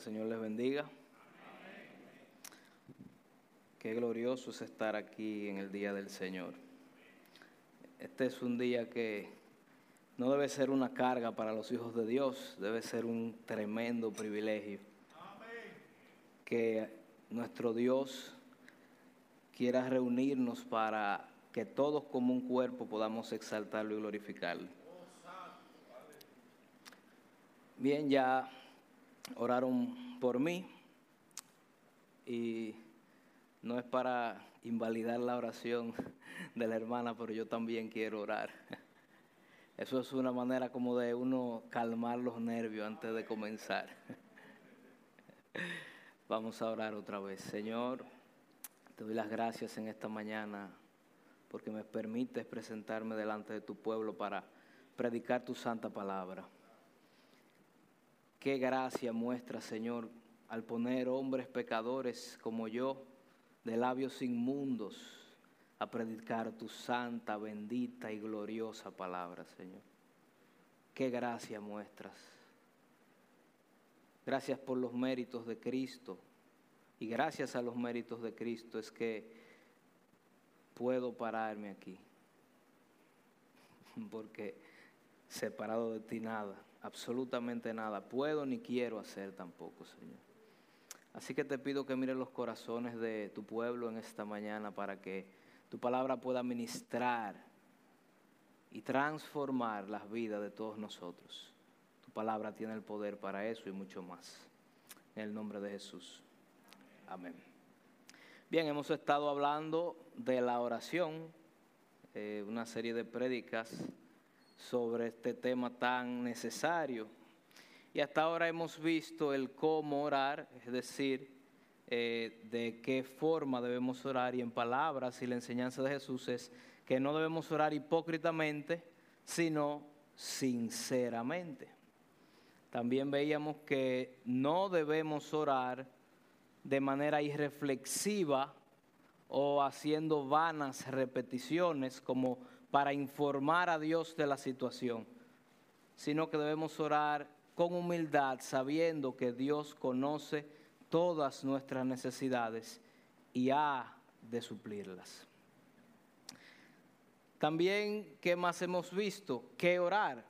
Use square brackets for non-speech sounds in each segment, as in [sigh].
Señor les bendiga. Qué glorioso es estar aquí en el día del Señor. Este es un día que no debe ser una carga para los hijos de Dios, debe ser un tremendo privilegio. Que nuestro Dios quiera reunirnos para que todos como un cuerpo podamos exaltarlo y glorificarlo. Bien, ya oraron por mí y no es para invalidar la oración de la hermana, pero yo también quiero orar. Eso es una manera como de uno calmar los nervios antes de comenzar. Vamos a orar otra vez. Señor, te doy las gracias en esta mañana porque me permites presentarme delante de tu pueblo para predicar tu santa palabra. Qué gracia muestra, Señor, al poner hombres pecadores como yo, de labios inmundos, a predicar tu santa, bendita y gloriosa palabra, Señor. Qué gracia muestras. Gracias por los méritos de Cristo. Y gracias a los méritos de Cristo es que puedo pararme aquí. [laughs] Porque separado de ti nada absolutamente nada puedo ni quiero hacer tampoco, Señor. Así que te pido que mires los corazones de tu pueblo en esta mañana para que tu palabra pueda ministrar y transformar las vidas de todos nosotros. Tu palabra tiene el poder para eso y mucho más. En el nombre de Jesús. Amén. Bien, hemos estado hablando de la oración, eh, una serie de prédicas sobre este tema tan necesario. Y hasta ahora hemos visto el cómo orar, es decir, eh, de qué forma debemos orar y en palabras y la enseñanza de Jesús es que no debemos orar hipócritamente, sino sinceramente. También veíamos que no debemos orar de manera irreflexiva o haciendo vanas repeticiones como para informar a Dios de la situación, sino que debemos orar con humildad, sabiendo que Dios conoce todas nuestras necesidades y ha de suplirlas. También, ¿qué más hemos visto? ¿Qué orar?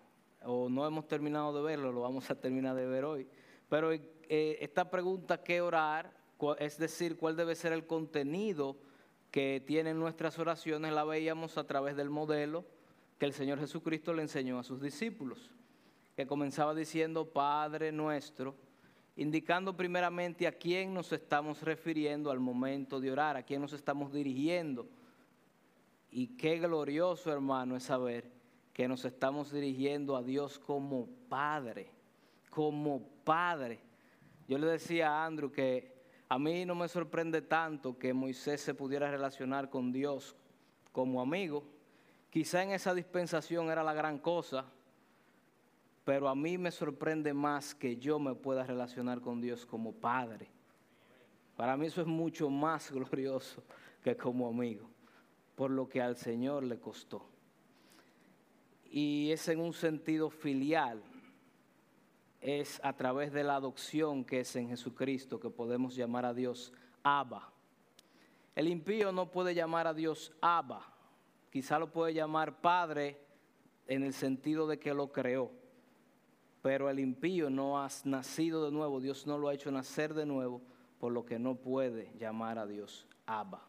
O no hemos terminado de verlo, lo vamos a terminar de ver hoy. Pero eh, esta pregunta, ¿qué orar? Es decir, ¿cuál debe ser el contenido? Que tienen nuestras oraciones la veíamos a través del modelo que el Señor Jesucristo le enseñó a sus discípulos, que comenzaba diciendo Padre nuestro, indicando primeramente a quién nos estamos refiriendo al momento de orar, a quién nos estamos dirigiendo. Y qué glorioso, hermano, es saber que nos estamos dirigiendo a Dios como Padre, como Padre. Yo le decía a Andrew que a mí no me sorprende tanto que Moisés se pudiera relacionar con Dios como amigo. Quizá en esa dispensación era la gran cosa, pero a mí me sorprende más que yo me pueda relacionar con Dios como padre. Para mí eso es mucho más [laughs] glorioso que como amigo, por lo que al Señor le costó. Y es en un sentido filial, es a través de la adopción que es en Jesucristo que podemos llamar a Dios Abba. El impío no puede llamar a Dios Abba, quizá lo puede llamar Padre en el sentido de que lo creó, pero el impío no ha nacido de nuevo, Dios no lo ha hecho nacer de nuevo, por lo que no puede llamar a Dios Abba.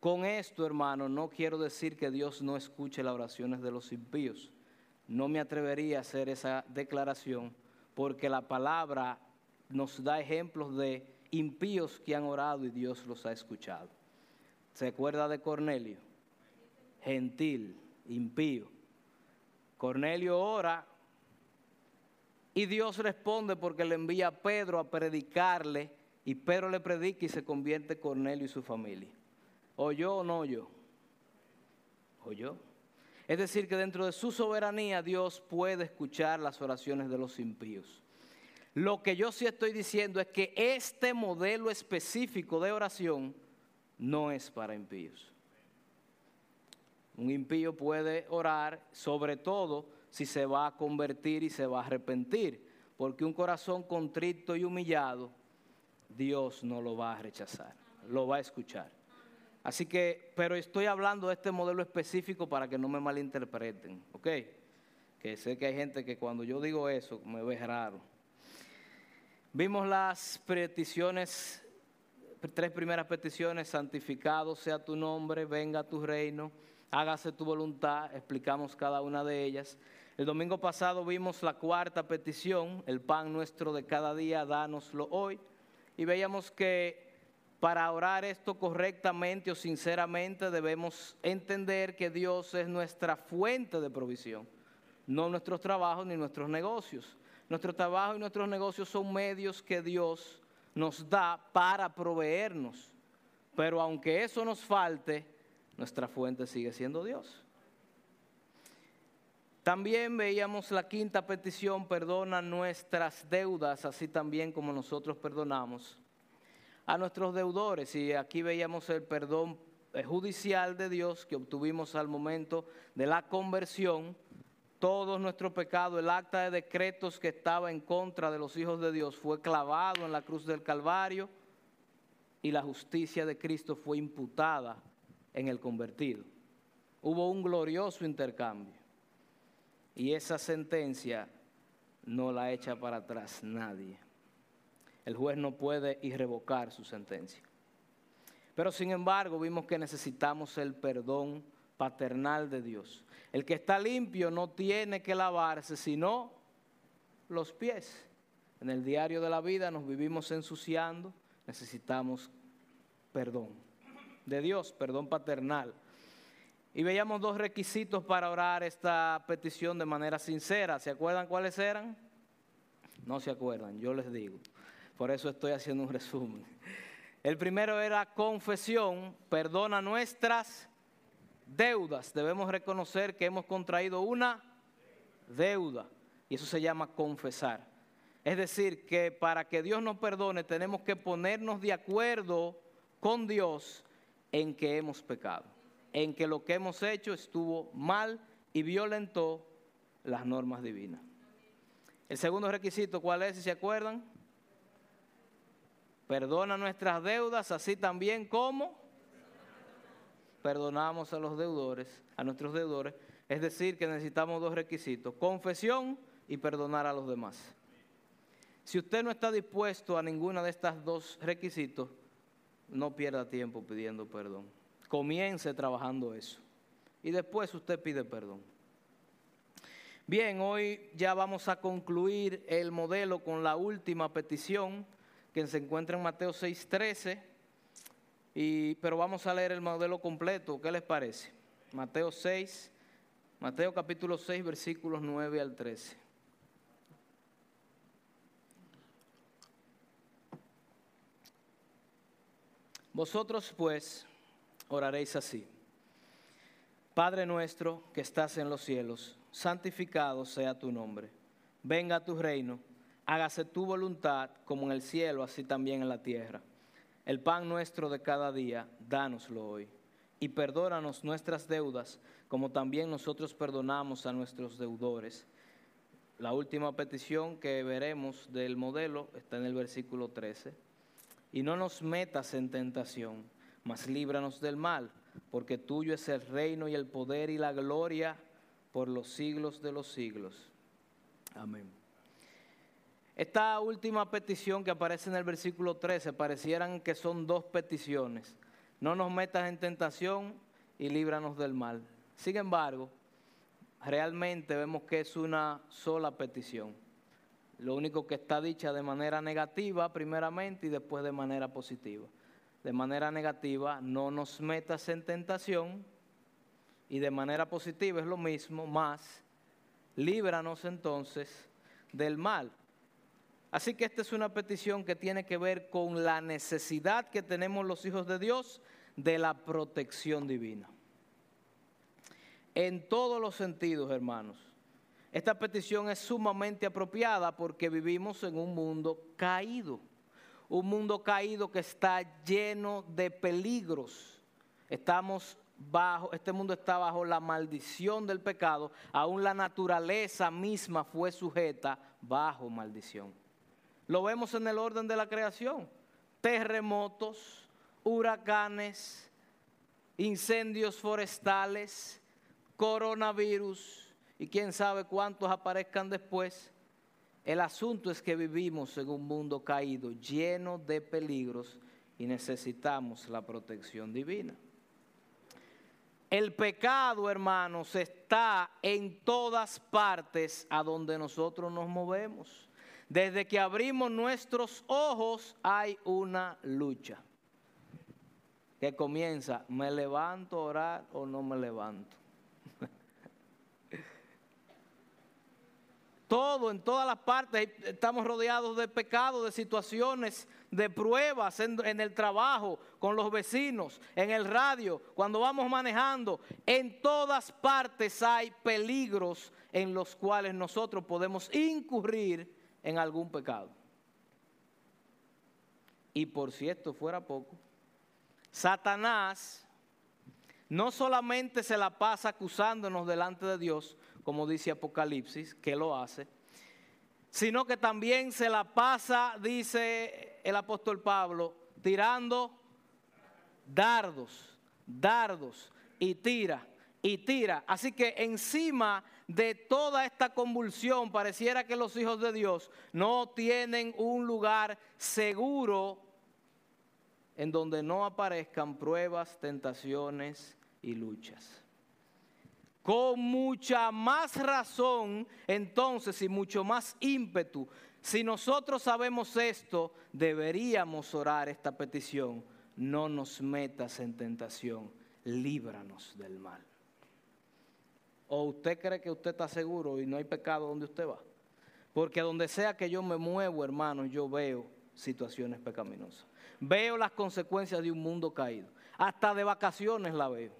Con esto, hermano, no quiero decir que Dios no escuche las oraciones de los impíos. No me atrevería a hacer esa declaración porque la palabra nos da ejemplos de impíos que han orado y Dios los ha escuchado. ¿Se acuerda de Cornelio? Gentil, impío. Cornelio ora y Dios responde porque le envía a Pedro a predicarle y Pedro le predica y se convierte Cornelio y su familia. ¿Oyó o no oyó? ¿Oyó? Es decir, que dentro de su soberanía Dios puede escuchar las oraciones de los impíos. Lo que yo sí estoy diciendo es que este modelo específico de oración no es para impíos. Un impío puede orar sobre todo si se va a convertir y se va a arrepentir, porque un corazón contrito y humillado, Dios no lo va a rechazar, lo va a escuchar. Así que, pero estoy hablando de este modelo específico para que no me malinterpreten, ¿ok? Que sé que hay gente que cuando yo digo eso me ve raro. Vimos las peticiones, tres primeras peticiones, santificado sea tu nombre, venga tu reino, hágase tu voluntad, explicamos cada una de ellas. El domingo pasado vimos la cuarta petición, el pan nuestro de cada día, dánoslo hoy, y veíamos que para orar esto correctamente o sinceramente debemos entender que Dios es nuestra fuente de provisión, no nuestros trabajos ni nuestros negocios. Nuestro trabajo y nuestros negocios son medios que Dios nos da para proveernos. Pero aunque eso nos falte, nuestra fuente sigue siendo Dios. También veíamos la quinta petición, perdona nuestras deudas, así también como nosotros perdonamos a nuestros deudores. Y aquí veíamos el perdón eh, judicial de Dios que obtuvimos al momento de la conversión. Todos nuestros pecados, el acta de decretos que estaba en contra de los hijos de Dios fue clavado en la cruz del Calvario y la justicia de Cristo fue imputada en el convertido. Hubo un glorioso intercambio y esa sentencia no la echa para atrás nadie el juez no puede irrevocar su sentencia. Pero sin embargo vimos que necesitamos el perdón paternal de Dios. El que está limpio no tiene que lavarse sino los pies. En el diario de la vida nos vivimos ensuciando, necesitamos perdón de Dios, perdón paternal. Y veíamos dos requisitos para orar esta petición de manera sincera. ¿Se acuerdan cuáles eran? No se acuerdan, yo les digo. Por eso estoy haciendo un resumen. El primero era confesión, perdona nuestras deudas. Debemos reconocer que hemos contraído una deuda y eso se llama confesar. Es decir, que para que Dios nos perdone tenemos que ponernos de acuerdo con Dios en que hemos pecado, en que lo que hemos hecho estuvo mal y violentó las normas divinas. El segundo requisito, ¿cuál es? Si se acuerdan, Perdona nuestras deudas, así también como perdonamos a los deudores, a nuestros deudores. Es decir, que necesitamos dos requisitos, confesión y perdonar a los demás. Si usted no está dispuesto a ninguno de estos dos requisitos, no pierda tiempo pidiendo perdón. Comience trabajando eso. Y después usted pide perdón. Bien, hoy ya vamos a concluir el modelo con la última petición que se encuentra en Mateo 6:13, y, pero vamos a leer el modelo completo, ¿qué les parece? Mateo 6, Mateo capítulo 6, versículos 9 al 13. Vosotros pues oraréis así. Padre nuestro que estás en los cielos, santificado sea tu nombre. Venga tu reino hágase tu voluntad como en el cielo, así también en la tierra. El pan nuestro de cada día, dánoslo hoy. Y perdónanos nuestras deudas, como también nosotros perdonamos a nuestros deudores. La última petición que veremos del modelo está en el versículo 13. Y no nos metas en tentación, mas líbranos del mal, porque tuyo es el reino y el poder y la gloria por los siglos de los siglos. Amén. Esta última petición que aparece en el versículo 13 parecieran que son dos peticiones. No nos metas en tentación y líbranos del mal. Sin embargo, realmente vemos que es una sola petición. Lo único que está dicha de manera negativa primeramente y después de manera positiva. De manera negativa, no nos metas en tentación y de manera positiva es lo mismo, más líbranos entonces del mal. Así que esta es una petición que tiene que ver con la necesidad que tenemos los hijos de Dios de la protección divina. En todos los sentidos, hermanos. Esta petición es sumamente apropiada porque vivimos en un mundo caído. Un mundo caído que está lleno de peligros. Estamos bajo, este mundo está bajo la maldición del pecado, aún la naturaleza misma fue sujeta bajo maldición. Lo vemos en el orden de la creación. Terremotos, huracanes, incendios forestales, coronavirus y quién sabe cuántos aparezcan después. El asunto es que vivimos en un mundo caído, lleno de peligros y necesitamos la protección divina. El pecado, hermanos, está en todas partes a donde nosotros nos movemos. Desde que abrimos nuestros ojos hay una lucha que comienza, ¿me levanto a orar o no me levanto? [laughs] Todo, en todas las partes, estamos rodeados de pecados, de situaciones, de pruebas en, en, el trabajo, con los vecinos, en el radio, cuando vamos manejando. En todas partes hay peligros en los cuales nosotros podemos incurrir en algún pecado. Y por si esto fuera poco, Satanás no solamente se la pasa acusándonos delante de Dios, como dice Apocalipsis, que lo hace, sino que también se la pasa, dice el apóstol Pablo, tirando dardos, dardos, y tira, y tira. Así que encima de toda esta convulsión pareciera que los hijos de Dios no tienen un lugar seguro en donde no aparezcan pruebas, tentaciones y luchas. Con mucha más razón, entonces, y mucho más ímpetu, si nosotros sabemos esto, deberíamos orar esta petición. No nos metas en tentación, líbranos del mal. ¿O usted cree que usted está seguro y no hay pecado donde usted va? Porque donde sea que yo me muevo, hermano, yo veo situaciones pecaminosas. Veo las consecuencias de un mundo caído. Hasta de vacaciones la veo.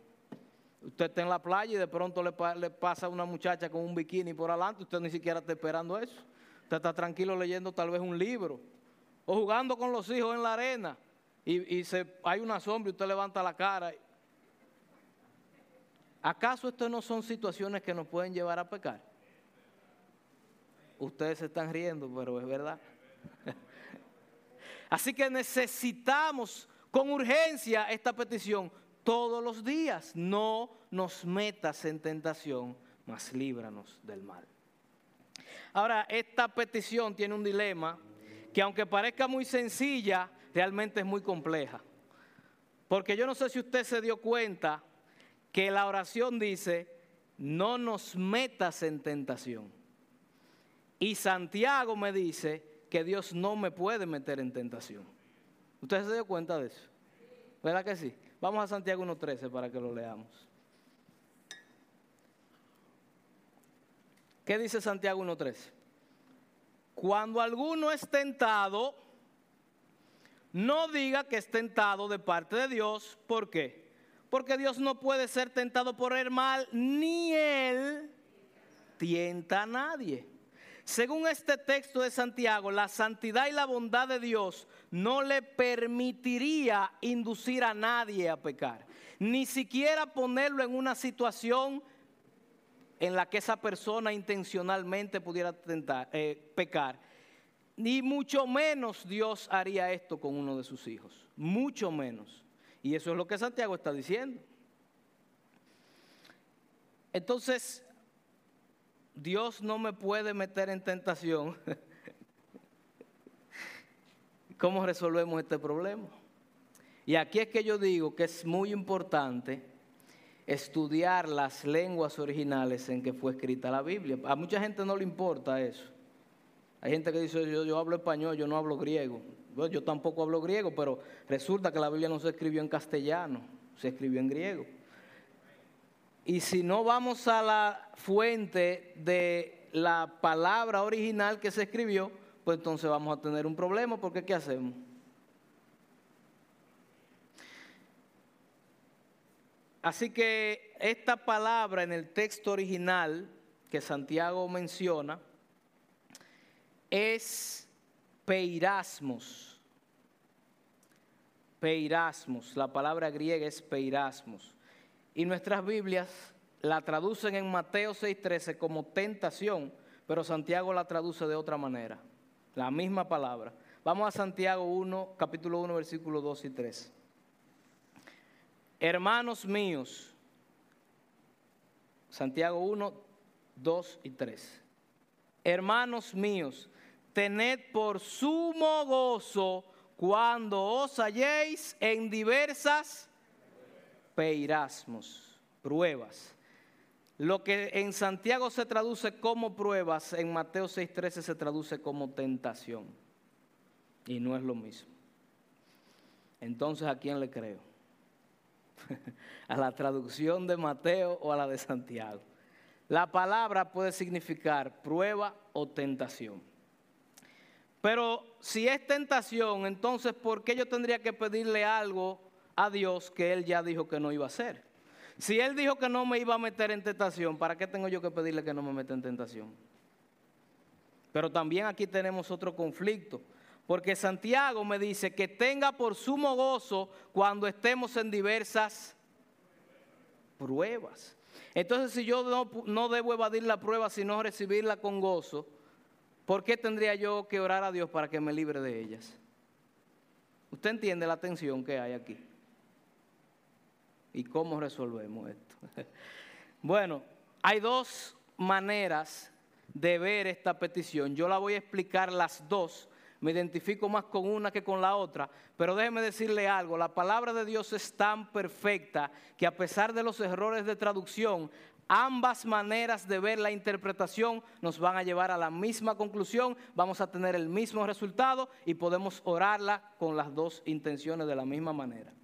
Usted está en la playa y de pronto le, pasa a una muchacha con un bikini por adelante, usted ni siquiera está esperando eso. Usted está tranquilo leyendo tal vez un libro o jugando con los hijos en la arena y, hay una sombra y usted levanta la cara ¿Acaso estas no son situaciones que nos pueden llevar a pecar? Ustedes se están riendo, pero es verdad. [laughs] Así que necesitamos con urgencia esta petición todos los días. No nos metas en tentación, mas líbranos del mal. Ahora, esta petición tiene un dilema que aunque parezca muy sencilla, realmente es muy compleja. Porque yo no sé si usted se dio cuenta que la oración dice, no nos metas en tentación. Y Santiago me dice que Dios no me puede meter en tentación. ¿Usted se dio cuenta de eso? ¿Verdad que sí? Vamos a Santiago 1.13 para que lo leamos. ¿Qué dice Santiago 1.13? Cuando alguno es tentado, no diga que es tentado de parte de Dios. ¿Por qué? Porque Dios no puede ser tentado por el mal, ni Él tienta a nadie. Según este texto de Santiago, la santidad y la bondad de Dios no le permitiría inducir a nadie a pecar, ni siquiera ponerlo en una situación en la que esa persona intencionalmente pudiera tentar, eh, pecar. Ni mucho menos Dios haría esto con uno de sus hijos, mucho menos. Y eso es lo que Santiago está diciendo. Entonces, Dios no me puede meter en tentación. [laughs] ¿Cómo resolvemos este problema? Y aquí es que yo digo que es muy importante estudiar las lenguas originales en que fue escrita la Biblia. A mucha gente no le importa eso. Hay gente que dice, yo, yo hablo español, yo no hablo griego yo tampoco hablo griego, pero resulta que la Biblia no se escribió en castellano, se escribió en griego. Y si no vamos a la fuente de la palabra original que se escribió, pues entonces vamos a tener un problema, porque ¿qué hacemos? Así que esta palabra en el texto original que Santiago menciona es peirasmos. Peirasmos, la palabra griega es peirasmos. y nuestras Biblias la traducen en Mateo 6:13 como tentación, pero Santiago la traduce de otra manera, la misma palabra. Vamos a Santiago 1, capítulo 1, versículos 2 y 3. Hermanos míos, Santiago 1, 2 y 3. Hermanos míos, tened por sumo gozo cuando os halléis en diversas peirasmos, pruebas. Lo que en Santiago se traduce como pruebas, en Mateo 6:13 se traduce como tentación. Y no es lo mismo. Entonces, ¿a quién le creo? [laughs] ¿A la traducción de Mateo o a la de Santiago? La palabra puede significar prueba o tentación. Pero si es tentación, entonces ¿por qué yo tendría que pedirle algo a Dios que Él ya dijo que no iba a hacer? Si Él dijo que no me iba a meter en tentación, ¿para qué tengo yo que pedirle que no me meta en tentación? Pero también aquí tenemos otro conflicto, porque Santiago me dice que tenga por sumo gozo cuando estemos en diversas pruebas. Entonces, si yo no, debo evadir la prueba, sino recibirla con gozo, ¿por qué tendría yo que orar a Dios para que me libre de ellas? ¿Usted entiende la tensión que hay aquí? ¿Y cómo resolvemos esto? [laughs] bueno, hay dos maneras de ver esta petición. Yo la voy a explicar las dos me identifico más con una que con la otra, pero déjeme decirle algo, la palabra de Dios es tan perfecta que a pesar de los errores de traducción, ambas maneras de ver la interpretación nos van a llevar a la misma conclusión, vamos a tener el mismo resultado y podemos orarla con las dos intenciones de la misma manera.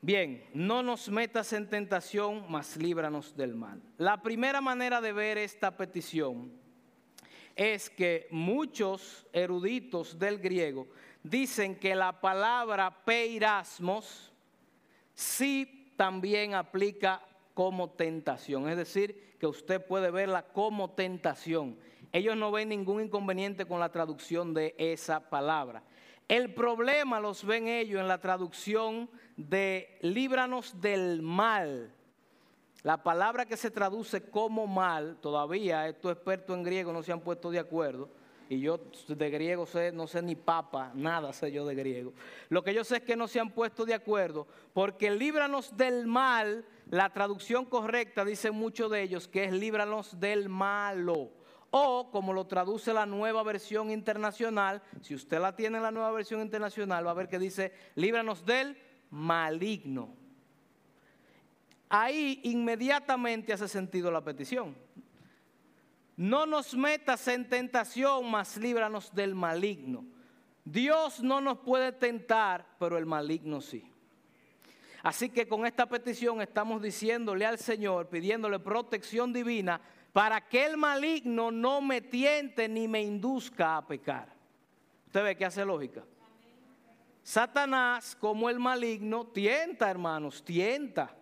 Bien, no nos metas en tentación, mas líbranos del mal. La primera manera de ver esta petición es que muchos eruditos del griego dicen que la palabra peirasmos sí también aplica como tentación, es decir, que usted puede verla como tentación. Ellos no ven ningún inconveniente con la traducción de esa palabra. El problema los ven ellos en la traducción de líbranos del mal la palabra que se traduce como mal, todavía estos expertos en griego no se han puesto de acuerdo. Y yo de griego sé, no sé ni papa, nada sé yo de griego. Lo que yo sé es que no se han puesto de acuerdo, porque líbranos del mal, la traducción correcta, dicen muchos de ellos, que es líbranos del malo. O como lo traduce la nueva versión internacional, si usted la tiene en la nueva versión internacional, va a ver que dice, líbranos del maligno ahí inmediatamente hace sentido la petición. No nos metas en tentación, mas líbranos del maligno. Dios no nos puede tentar, pero el maligno sí. Así que con esta petición estamos diciéndole al Señor, pidiéndole protección divina, para que el maligno no me tiente ni me induzca a pecar. ¿Usted ve que hace lógica? Satanás, como el maligno, tienta, hermanos, tienta.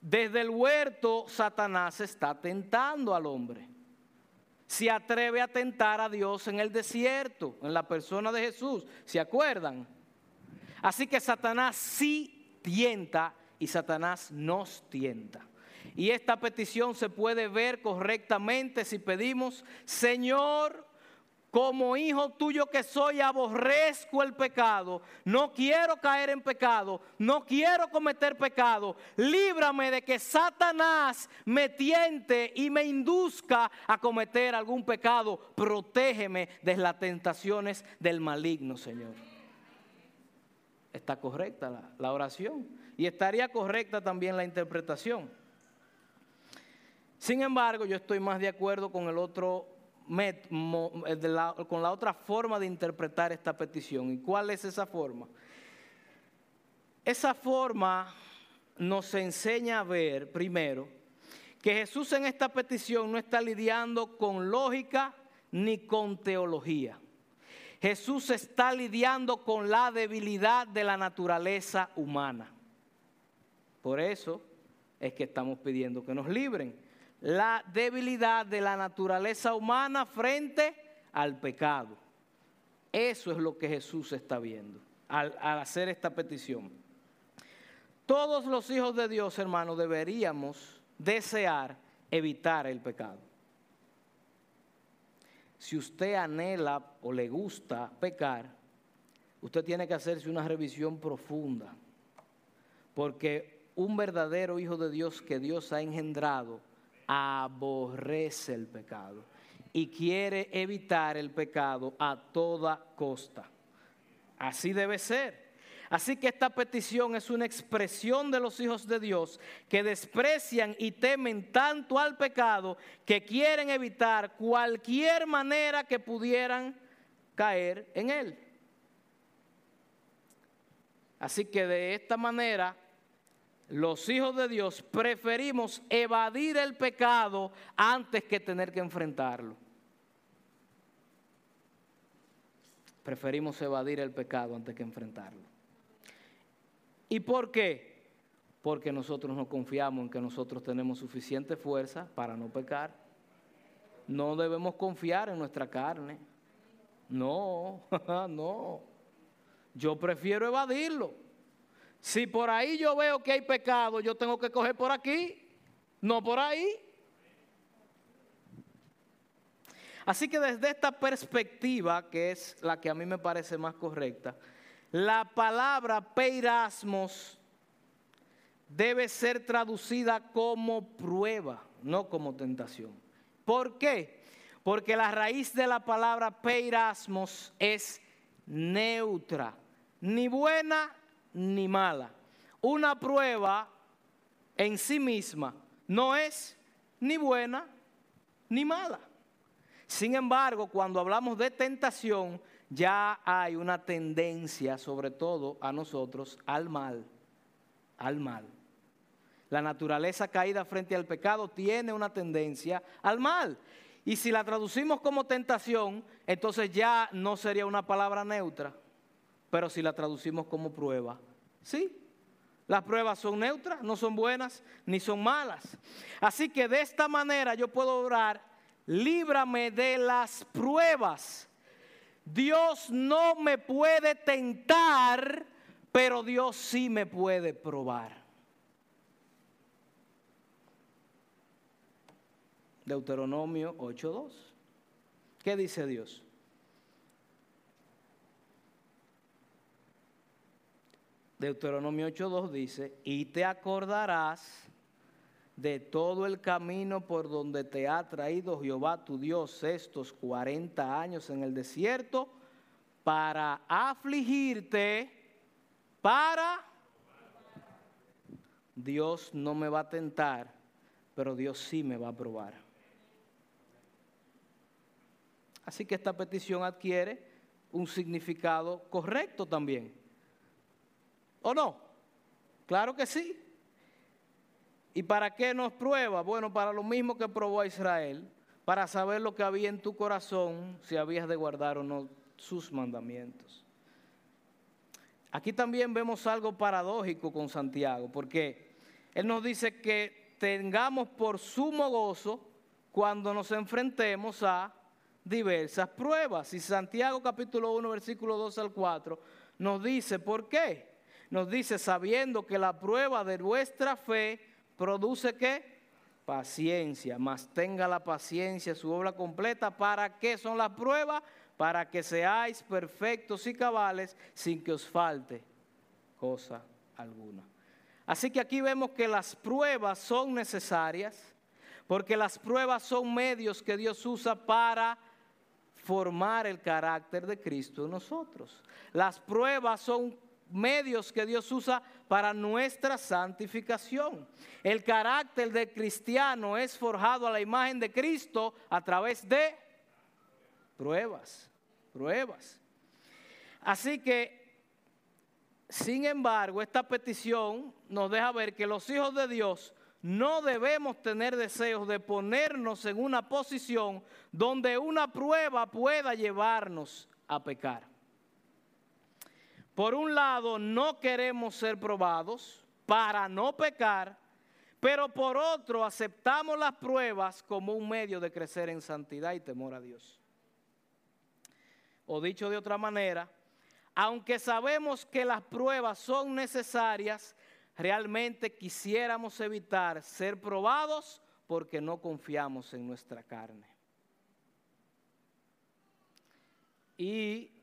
Desde el huerto, Satanás está tentando al hombre. Se atreve a tentar a Dios en el desierto, en la persona de Jesús. ¿Se acuerdan? Así que Satanás sí tienta y Satanás nos tienta. Y esta petición se puede ver correctamente si pedimos, Señor, como hijo tuyo que soy, aborrezco el pecado, no quiero caer en pecado, no quiero cometer pecado. Líbrame de que Satanás me tiente y me induzca a cometer algún pecado. Protégeme de las tentaciones del maligno, Señor. Está correcta la, la oración y estaría correcta también la interpretación. Sin embargo, yo estoy más de acuerdo con el otro eh, con la otra forma de interpretar esta petición. ¿Y cuál es esa forma? Esa forma nos enseña a ver, primero, que Jesús en esta petición no está lidiando con lógica ni con teología. Jesús está lidiando con la debilidad de la naturaleza humana. Por eso es que estamos pidiendo que nos libren la debilidad de la naturaleza humana frente al pecado. Eso es lo que Jesús está viendo al, hacer esta petición. Todos los hijos de Dios, hermanos, deberíamos desear evitar el pecado. Si usted anhela o le gusta pecar, usted tiene que hacerse una revisión profunda, porque un verdadero hijo de Dios que Dios ha engendrado aborrece el pecado y quiere evitar el pecado a toda costa. Así debe ser. Así que esta petición es una expresión de los hijos de Dios que desprecian y temen tanto al pecado que quieren evitar cualquier manera que pudieran caer en él. Así que de esta manera los hijos de Dios preferimos evadir el pecado antes que tener que enfrentarlo. Preferimos evadir el pecado antes que enfrentarlo. ¿Y por qué? Porque nosotros no confiamos en que nosotros tenemos suficiente fuerza para no pecar. No debemos confiar en nuestra carne. No, [laughs] no. Yo prefiero evadirlo. Si por ahí yo veo que hay pecado, yo tengo que coger por aquí, no por ahí. Así que desde esta perspectiva, que es la que a mí me parece más correcta, la palabra peirasmos debe ser traducida como prueba, no como tentación. ¿Por qué? Porque la raíz de la palabra peirasmos es neutra, ni buena ni mala. Una prueba en sí misma no es ni buena ni mala. Sin embargo, cuando hablamos de tentación, ya hay una tendencia, sobre todo a nosotros, al mal, al mal. La naturaleza caída frente al pecado tiene una tendencia al mal. Y si la traducimos como tentación, entonces ya no sería una palabra neutra. Pero si la traducimos como prueba, sí. Las pruebas son neutras, no son buenas ni son malas. Así que de esta manera yo puedo orar, líbrame de las pruebas Dios no me puede tentar, pero Dios sí me puede probar. Deuteronomio 8.2. ¿Qué dice Dios? Deuteronomio 8.2 dice, y te acordarás de todo el camino por donde te ha traído Jehová tu Dios estos 40 años en el desierto para afligirte, para... Dios no me va a tentar, pero Dios sí me va a probar. Así que esta petición adquiere un significado correcto también. ¿O no? Claro que sí. ¿Y para qué nos prueba? Bueno, para lo mismo que probó a Israel, para saber lo que había en tu corazón, si habías de guardar o no sus mandamientos. Aquí también vemos algo paradójico con Santiago, porque él nos dice que tengamos por sumo gozo cuando nos enfrentemos a diversas pruebas. Y Santiago capítulo 1, versículo 2 al 4 nos dice, ¿por qué? Nos dice, sabiendo que la prueba de vuestra fe produce qué? Paciencia, mas tenga la paciencia su obra completa. ¿Para qué son las pruebas? Para que seáis perfectos y cabales sin que os falte cosa alguna. Así que aquí vemos que las pruebas son necesarias porque las pruebas son medios que Dios usa para formar el carácter de Cristo en nosotros. Las pruebas son medios que Dios usa para nuestra santificación. El carácter del cristiano es forjado a la imagen de Cristo a través de pruebas, pruebas. Así que, sin embargo, esta petición nos deja ver que los hijos de Dios no debemos tener deseos de ponernos en una posición donde una prueba pueda llevarnos a pecar. Por un lado, no queremos ser probados para no pecar, pero por otro, aceptamos las pruebas como un medio de crecer en santidad y temor a Dios. O dicho de otra manera, aunque sabemos que las pruebas son necesarias, realmente quisiéramos evitar ser probados porque no confiamos en nuestra carne. Y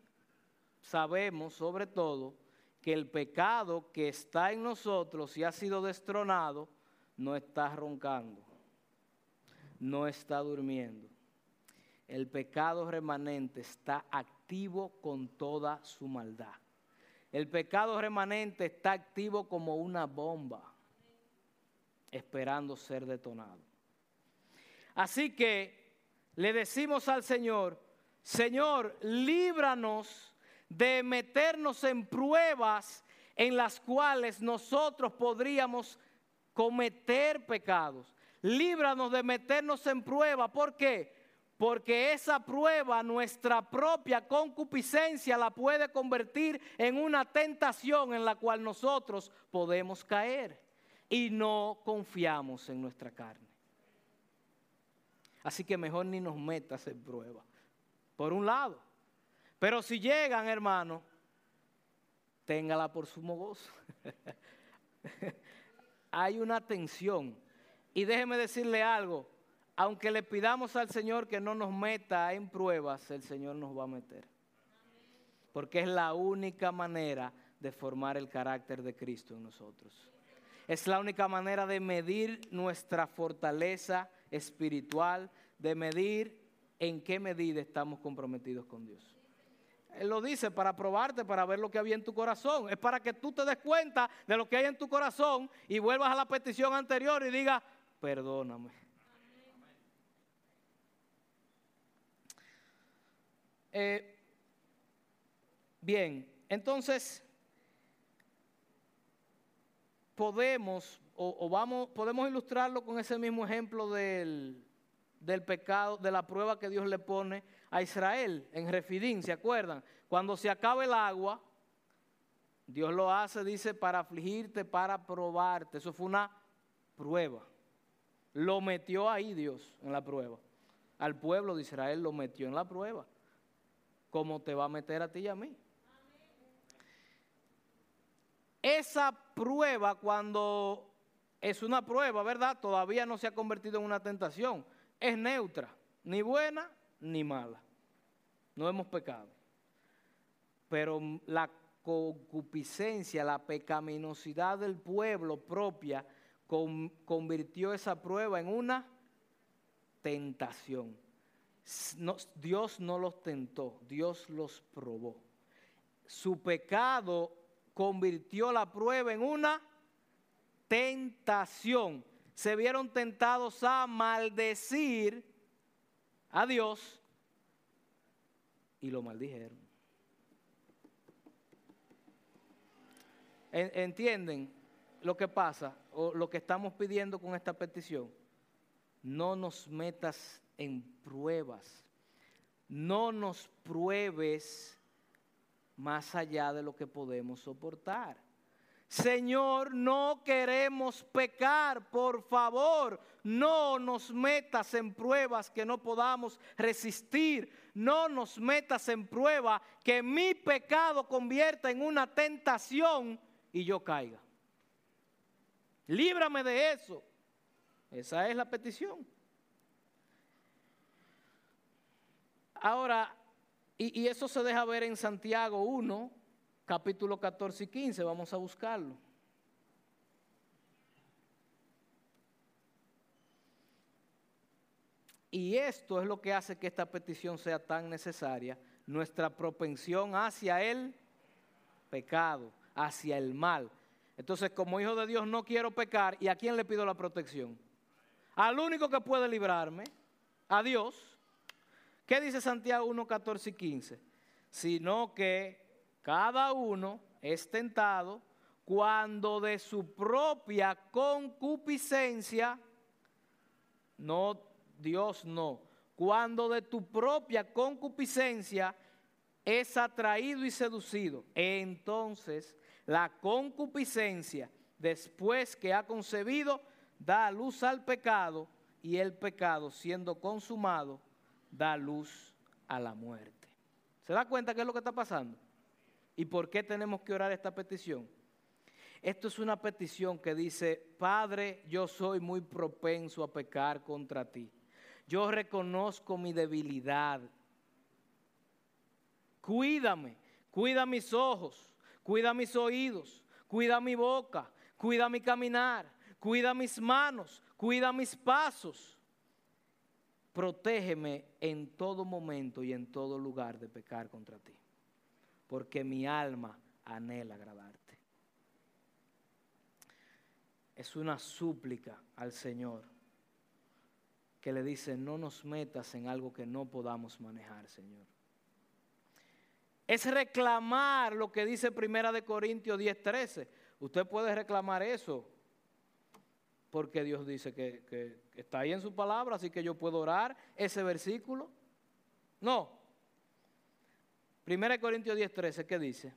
sabemos sobre todo que el pecado que está en nosotros y ha sido destronado no está roncando, no está durmiendo. El pecado remanente está activo con toda su maldad. El pecado remanente está activo como una bomba, esperando ser detonado. Así que le decimos al Señor, Señor, líbranos de meternos en pruebas en las cuales nosotros podríamos cometer pecados. Líbranos de meternos en prueba. ¿Por qué? Porque esa prueba, nuestra propia concupiscencia, la puede convertir en una tentación en la cual nosotros podemos caer y no confiamos en nuestra carne. Así que mejor ni nos metas en prueba. Por un lado. Pero si llegan, hermano, téngala por sumo gozo. [laughs] Hay una tensión. Y déjeme decirle algo, aunque le pidamos al Señor que no nos meta en pruebas, el Señor nos va a meter. Porque es la única manera de formar el carácter de Cristo en nosotros. Es la única manera de medir nuestra fortaleza espiritual, de medir en qué medida estamos comprometidos con Dios. Él lo dice para probarte, para ver lo que había en tu corazón. Es para que tú te des cuenta de lo que hay en tu corazón y vuelvas a la petición anterior y digas, perdóname. Eh, bien, entonces podemos o, vamos, podemos ilustrarlo con ese mismo ejemplo del, del pecado, de la prueba que Dios le pone a Israel en Refidín, ¿se acuerdan? Cuando se acaba el agua, Dios lo hace, dice, para afligirte, para probarte. Eso fue una prueba. Lo metió ahí Dios en la prueba. Al pueblo de Israel lo metió en la prueba. Como te va a meter a ti y a mí. Esa prueba, cuando es una prueba, ¿verdad? Todavía no se ha convertido en una tentación. Es neutra, ni buena ni mala. No hemos pecado. Pero la concupiscencia, la pecaminosidad del pueblo propia convirtió esa prueba en una tentación. Dios no los tentó, Dios los probó. Su pecado convirtió la prueba en una tentación. Se vieron tentados a maldecir a Dios y lo maldijeron. ¿Entienden lo que pasa o lo que estamos pidiendo con esta petición? No nos metas en pruebas. No nos pruebes más allá de lo que podemos soportar. Señor, no queremos pecar, por favor, no nos metas en pruebas que no podamos resistir, no nos metas en prueba que mi pecado convierta en una tentación y yo caiga. Líbrame de eso. Esa es la petición. Ahora, y, y eso se deja ver en Santiago 1, capítulo 14 y 15, vamos a buscarlo. Y esto es lo que hace que esta petición sea tan necesaria, nuestra propensión hacia el pecado, hacia el mal. Entonces, como hijo de Dios no quiero pecar, ¿y a quién le pido la protección? Al único que puede librarme, a Dios. ¿Qué dice Santiago 1, 14 y 15? Sino que cada uno es tentado cuando de su propia concupiscencia, no, Dios no, cuando de tu propia concupiscencia es atraído y seducido. Entonces, la concupiscencia, después que ha concebido, da luz al pecado y el pecado, siendo consumado, da luz a la muerte. ¿Se da cuenta qué es lo que está pasando? ¿Y por qué tenemos que orar esta petición? Esto es una petición que dice, Padre, yo soy muy propenso a pecar contra ti. Yo reconozco mi debilidad. Cuídame, cuida mis ojos, cuida mis oídos, cuida mi boca, cuida mi caminar, cuida mis manos, cuida mis pasos. Protégeme en todo momento y en todo lugar de pecar contra ti, porque mi alma anhela agradarte. Es una súplica al Señor que le dice, no nos metas en algo que no podamos manejar, Señor. Es reclamar lo que dice Primera de Corintios 10:13. Usted puede reclamar eso porque Dios dice que, está ahí en su palabra, así que yo puedo orar ese versículo. No. 1 Corintios 10, 13, ¿qué dice?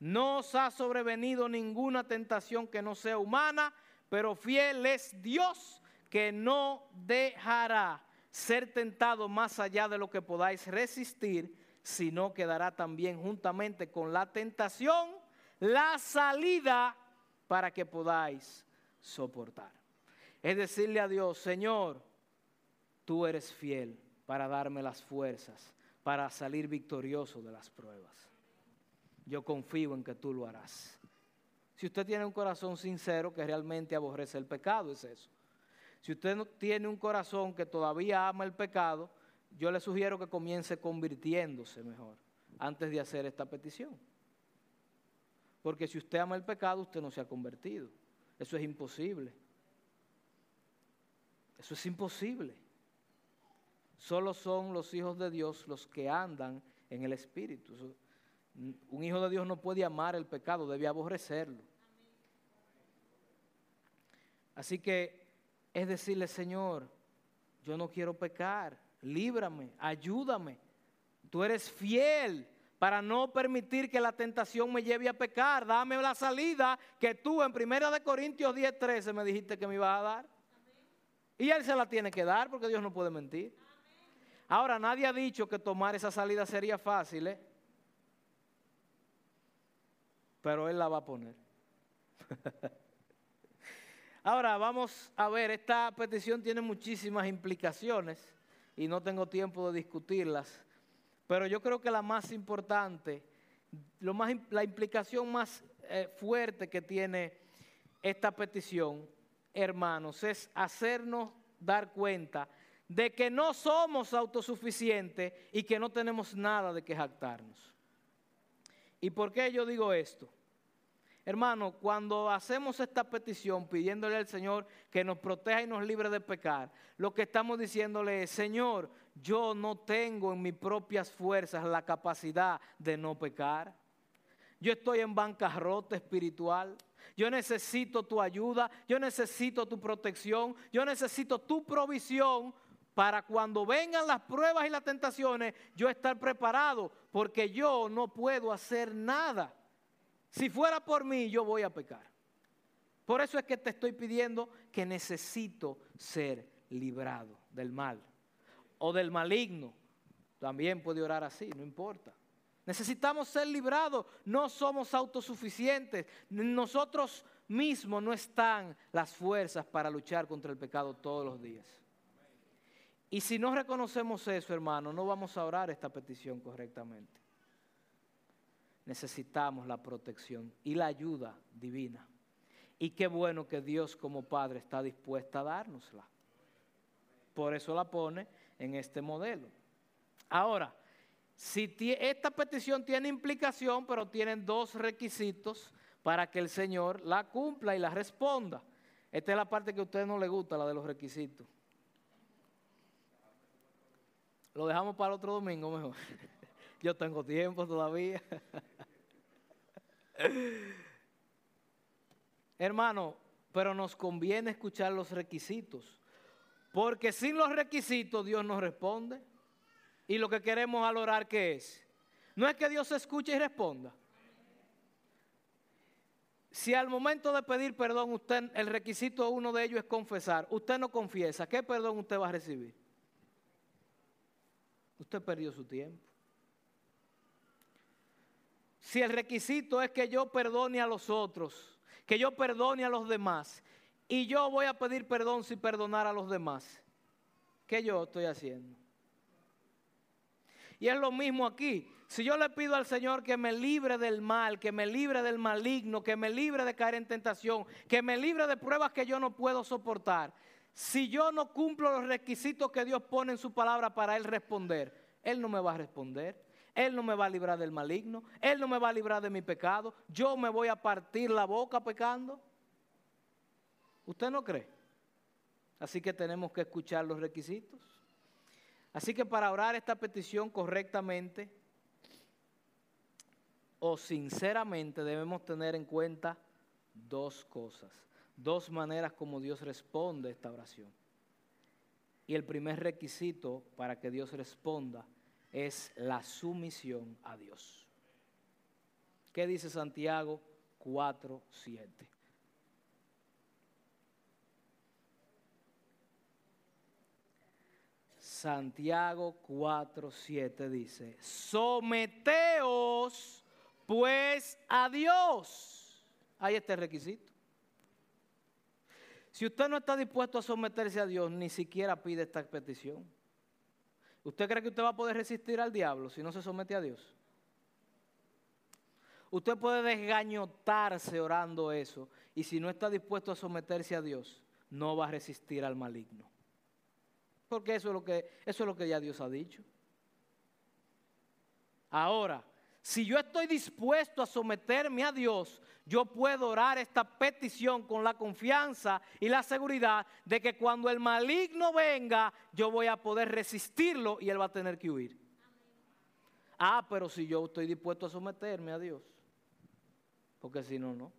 No os ha sobrevenido ninguna tentación que no sea humana, pero fiel es Dios que no dejará ser tentado más allá de lo que podáis resistir, sino que dará también juntamente con la tentación la salida para que podáis soportar. Es decirle a Dios, Señor, tú eres fiel para darme las fuerzas, para salir victorioso de las pruebas. Yo confío en que tú lo harás. Si usted tiene un corazón sincero que realmente aborrece el pecado, es eso. Si usted no tiene un corazón que todavía ama el pecado, yo le sugiero que comience convirtiéndose mejor antes de hacer esta petición. Porque si usted ama el pecado, usted no se ha convertido. Eso es imposible. Eso es imposible. Solo son los hijos de Dios los que andan en el Espíritu. Un hijo de Dios no puede amar el pecado, debe aborrecerlo. Así que es decirle, Señor, yo no quiero pecar, líbrame, ayúdame. Tú eres fiel para no permitir que la tentación me lleve a pecar. Dame la salida que tú en 1 Corintios 10, 13 me dijiste que me ibas a dar. Y Él se la tiene que dar porque Dios no puede mentir. Ahora, nadie ha dicho que tomar esa salida sería fácil, ¿eh? pero Él la va a poner. [laughs] Ahora, vamos a ver, esta petición tiene muchísimas implicaciones y no tengo tiempo de discutirlas. Pero yo creo que la más importante, lo más, la implicación más eh, fuerte que tiene esta petición, hermanos, es hacernos dar cuenta de que no somos autosuficientes y que no tenemos nada de que jactarnos. ¿Y por qué yo digo esto? Hermano, cuando hacemos esta petición pidiéndole al Señor que nos proteja y nos libre de pecar, lo que estamos diciéndole es, Señor, yo no tengo en mis propias fuerzas la capacidad de no pecar. Yo estoy en bancarrota espiritual. Yo necesito tu ayuda, yo necesito tu protección, yo necesito tu provisión para cuando vengan las pruebas y las tentaciones, yo estar preparado, porque yo no puedo hacer nada. Si fuera por mí, yo voy a pecar. Por eso es que te estoy pidiendo que necesito ser librado del mal o del maligno. También puede orar así, no importa. Necesitamos ser librados, no somos autosuficientes. Nosotros mismos no están las fuerzas para luchar contra el pecado todos los días. Y si no reconocemos eso, hermano, no vamos a orar esta petición correctamente necesitamos la protección y la ayuda divina. Y qué bueno que Dios como Padre está dispuesta a dárnosla. Por eso la pone en este modelo. Ahora, si esta petición tiene implicación, pero tienen dos requisitos para que el Señor la cumpla y la responda. Esta es la parte que a usted no le gusta, la de los requisitos. Lo dejamos para otro domingo mejor. [laughs] Yo tengo tiempo todavía. [laughs] Hermano, pero nos conviene escuchar los requisitos. Porque sin los requisitos Dios nos responde. Y lo que queremos al orar, ¿qué es? No es que Dios escuche y responda. Si al momento de pedir perdón, usted, el requisito uno de ellos es confesar, usted no confiesa, ¿qué perdón usted va a recibir? Usted perdió su tiempo. Si el requisito es que yo perdone a los otros, que yo perdone a los demás y yo voy a pedir perdón sin perdonar a los demás. ¿Qué yo estoy haciendo? Y es lo mismo aquí. Si yo le pido al Señor que me libre del mal, que me libre del maligno, que me libre de caer en tentación, que me libre de pruebas que yo no puedo soportar, si yo no cumplo los requisitos que Dios pone en su palabra para Él responder, Él no me va a responder. Él no me va a librar del maligno. Él no me va a librar de mi pecado. Yo me voy a partir la boca pecando. ¿Usted no cree? Así que tenemos que escuchar los requisitos. Así que para orar esta petición correctamente o sinceramente debemos tener en cuenta dos cosas, dos maneras como Dios responde a esta oración. Y el primer requisito para que Dios responda es la sumisión a Dios. ¿Qué dice Santiago 4, 7? Santiago 4, 7 dice, someteos pues a Dios. Está el requisito. Si usted no está dispuesto a someterse a Dios, ni siquiera pide esta petición. ¿Usted cree que usted va a poder resistir al diablo si no se somete a Dios? Usted puede desgañotarse orando eso y si no está dispuesto a someterse a Dios, no va a resistir al maligno. Porque eso es lo que, eso es lo que ya Dios ha dicho. Ahora, si yo estoy dispuesto a someterme a Dios, yo puedo orar esta petición con la confianza y la seguridad de que cuando el maligno venga, yo voy a poder resistirlo y él va a tener que huir. Ah, pero si yo estoy dispuesto a someterme a Dios, porque si no, no.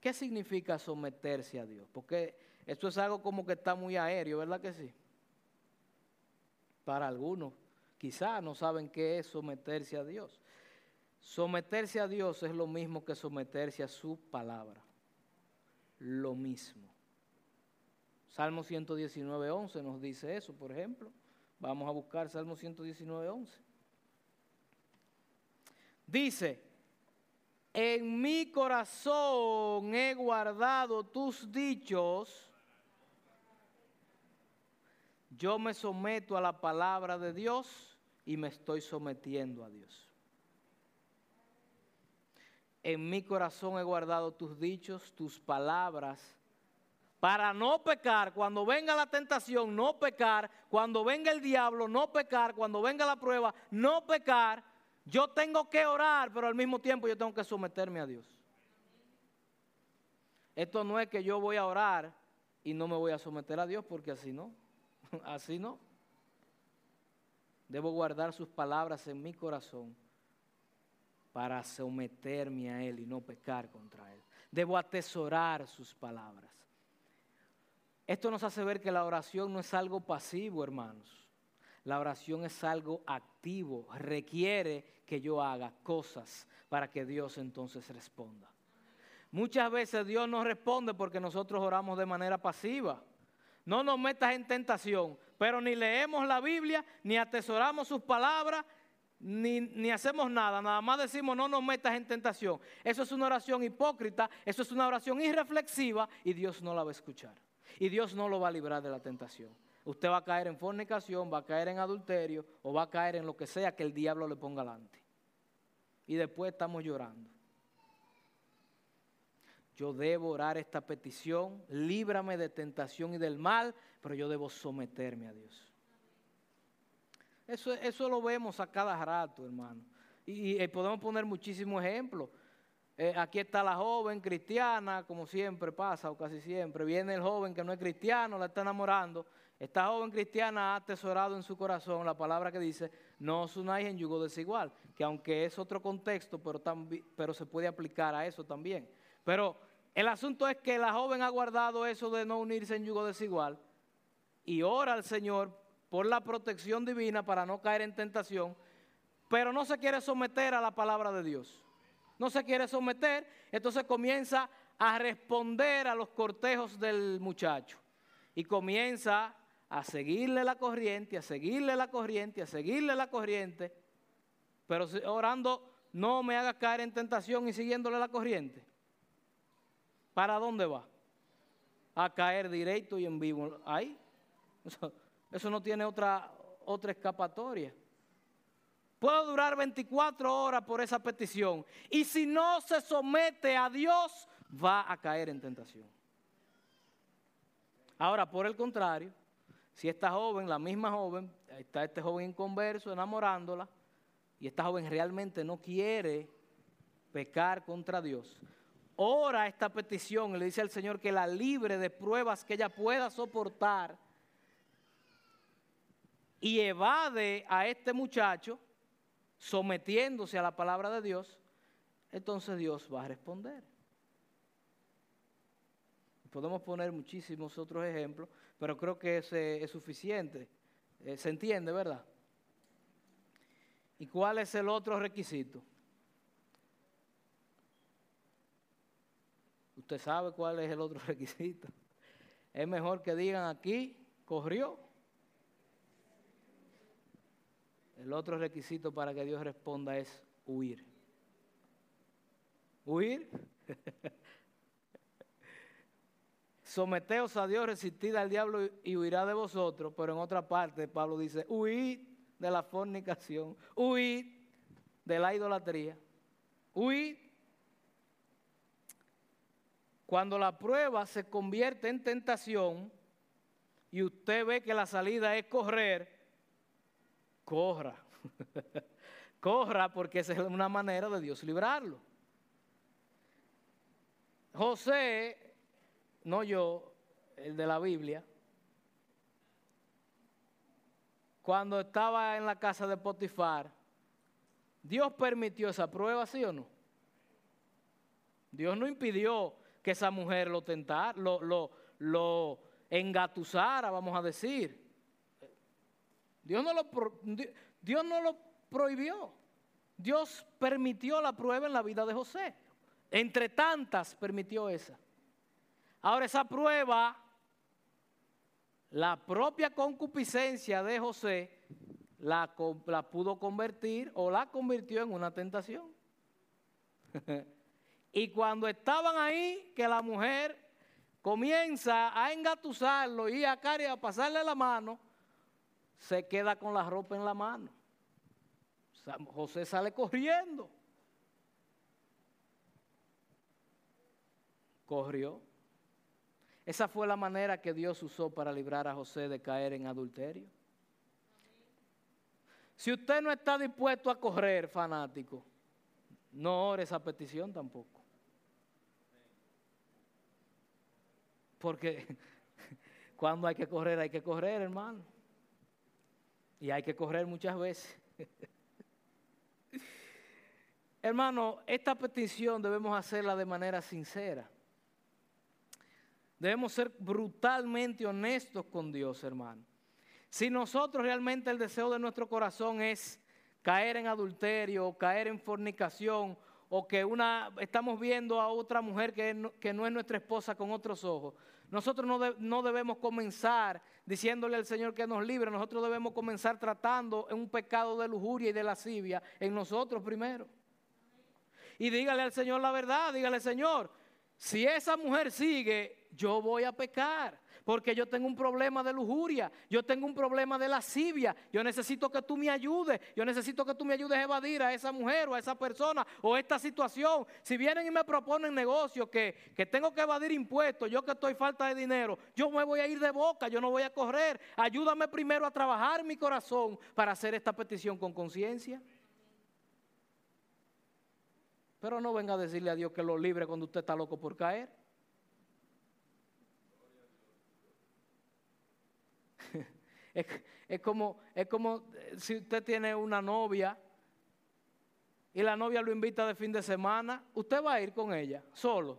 ¿Qué significa someterse a Dios? Porque esto es algo como que está muy aéreo, ¿verdad que sí? Para algunos, quizás no saben qué es someterse a Dios. Someterse a Dios es lo mismo que someterse a su palabra. Lo mismo. Salmo 119, 11 nos dice eso, por ejemplo. Vamos a buscar Salmo 119, 11. Dice, en mi corazón he guardado tus dichos yo me someto a la palabra de Dios y me estoy sometiendo a Dios. En mi corazón he guardado tus dichos, tus palabras, para no pecar cuando venga la tentación, no pecar, cuando venga el diablo, no pecar, cuando venga la prueba, no pecar. Yo tengo que orar, pero al mismo tiempo yo tengo que someterme a Dios. Esto no es que yo voy a orar y no me voy a someter a Dios, porque así no. [laughs] Así no. Debo guardar sus palabras en mi corazón para someterme a Él y no pecar contra Él. Debo atesorar sus palabras. Esto nos hace ver que la oración no es algo pasivo, hermanos. La oración es algo activo, requiere que yo haga cosas para que Dios entonces responda. Muchas veces Dios no responde porque nosotros oramos de manera pasiva no nos metas en tentación, pero ni leemos la Biblia, ni atesoramos sus palabras, ni, hacemos nada, nada más decimos no nos metas en tentación. Eso es una oración hipócrita, eso es una oración irreflexiva y Dios no la va a escuchar. Y Dios no lo va a librar de la tentación. Usted va a caer en fornicación, va a caer en adulterio o va a caer en lo que sea que el diablo le ponga delante. Y después estamos llorando yo debo orar esta petición, líbrame de tentación y del mal, pero yo debo someterme a Dios. Eso, eso lo vemos a cada rato, hermano. Y, podemos poner muchísimos ejemplos. Eh, aquí está la joven cristiana, como siempre pasa, o casi siempre. Viene el joven que no es cristiano, la está enamorando. Esta joven cristiana ha atesorado en su corazón la palabra que dice, no os unáis en yugo desigual, que aunque es otro contexto, pero, pero se puede aplicar a eso también. Pero el asunto es que la joven ha guardado eso de no unirse en yugo desigual y ora al Señor por la protección divina para no caer en tentación, pero no se quiere someter a la palabra de Dios. No se quiere someter, entonces comienza a responder a los cortejos del muchacho y comienza a seguirle la corriente, a seguirle la corriente, a seguirle la corriente, pero orando no me haga caer en tentación y siguiéndole la corriente. ¿Para dónde va? A caer directo y en vivo. Ahí. Eso, no tiene otra, otra escapatoria. Puedo durar 24 horas por esa petición. Y si no se somete a Dios, va a caer en tentación. Ahora, por el contrario, si esta joven, la misma joven, está este joven inconverso enamorándola, y esta joven realmente no quiere pecar contra Dios, ora esta petición y le dice al Señor que la libre de pruebas que ella pueda soportar y evade a este muchacho sometiéndose a la palabra de Dios, entonces Dios va a responder. Podemos poner muchísimos otros ejemplos, pero creo que ese es suficiente. Eh, ¿Se entiende, verdad? ¿Y cuál es el otro requisito? Usted sabe cuál es el otro [laughs] requisito. Es mejor que digan aquí, corrió. El otro requisito para que Dios responda es huir. ¿Huir? [laughs] Someteos a Dios, resistid al diablo y huirá de vosotros. Pero en otra parte Pablo dice, huid de la fornicación, huid de la idolatría, huid. Cuando la prueba se convierte en tentación y usted ve que la salida es correr, corra. [laughs] corra porque esa es una manera de Dios librarlo. José, no yo, el de la Biblia, cuando estaba en la casa de Potifar, Dios permitió esa prueba, ¿sí o no? Dios no impidió que esa mujer lo tentara, lo, lo, lo engatusara, vamos a decir. Dios no, lo, Dios no lo prohibió. Dios permitió la prueba en la vida de José. Entre tantas permitió esa. Ahora esa prueba la propia concupiscencia de José la, pudo convertir o la convirtió en una tentación. [laughs] y cuando estaban ahí, que la mujer comienza a engatusarlo y a Cari a pasarle la mano, se queda con la ropa en la mano. José sale corriendo. Corrió. Esa fue la manera que Dios usó para librar a José de caer en adulterio. Si usted no está dispuesto a correr, fanático, no ore esa petición tampoco. Porque [laughs] cuando hay que correr, hay que correr, hermano. Y hay que correr muchas veces. [laughs] hermano, esta petición debemos hacerla de manera sincera. Debemos ser brutalmente honestos con Dios, hermano. Si nosotros realmente el deseo de nuestro corazón es caer en adulterio, caer en fornicación, o que una, estamos viendo a otra mujer que no, que no es nuestra esposa con otros ojos, nosotros no, no, debemos comenzar diciéndole al Señor que nos libre, nosotros debemos comenzar tratando un pecado de lujuria y de lascivia en nosotros primero. Y dígale al Señor la verdad, dígale Señor, si esa mujer sigue yo voy a pecar. Porque yo tengo un problema de lujuria, yo tengo un problema de lascivia, yo necesito que tú me ayudes, yo necesito que tú me ayudes a evadir a esa mujer o a esa persona o esta situación. Si vienen y me proponen negocio que, que tengo que evadir impuestos, yo que estoy falta de dinero, yo me voy a ir de boca, yo no voy a correr. Ayúdame primero a trabajar mi corazón para hacer esta petición con conciencia. Pero no venga a decirle a Dios que lo libre cuando usted está loco por caer. Es, como, es como eh, si usted tiene una novia y la novia lo invita de fin de semana, usted va a ir con ella, solo.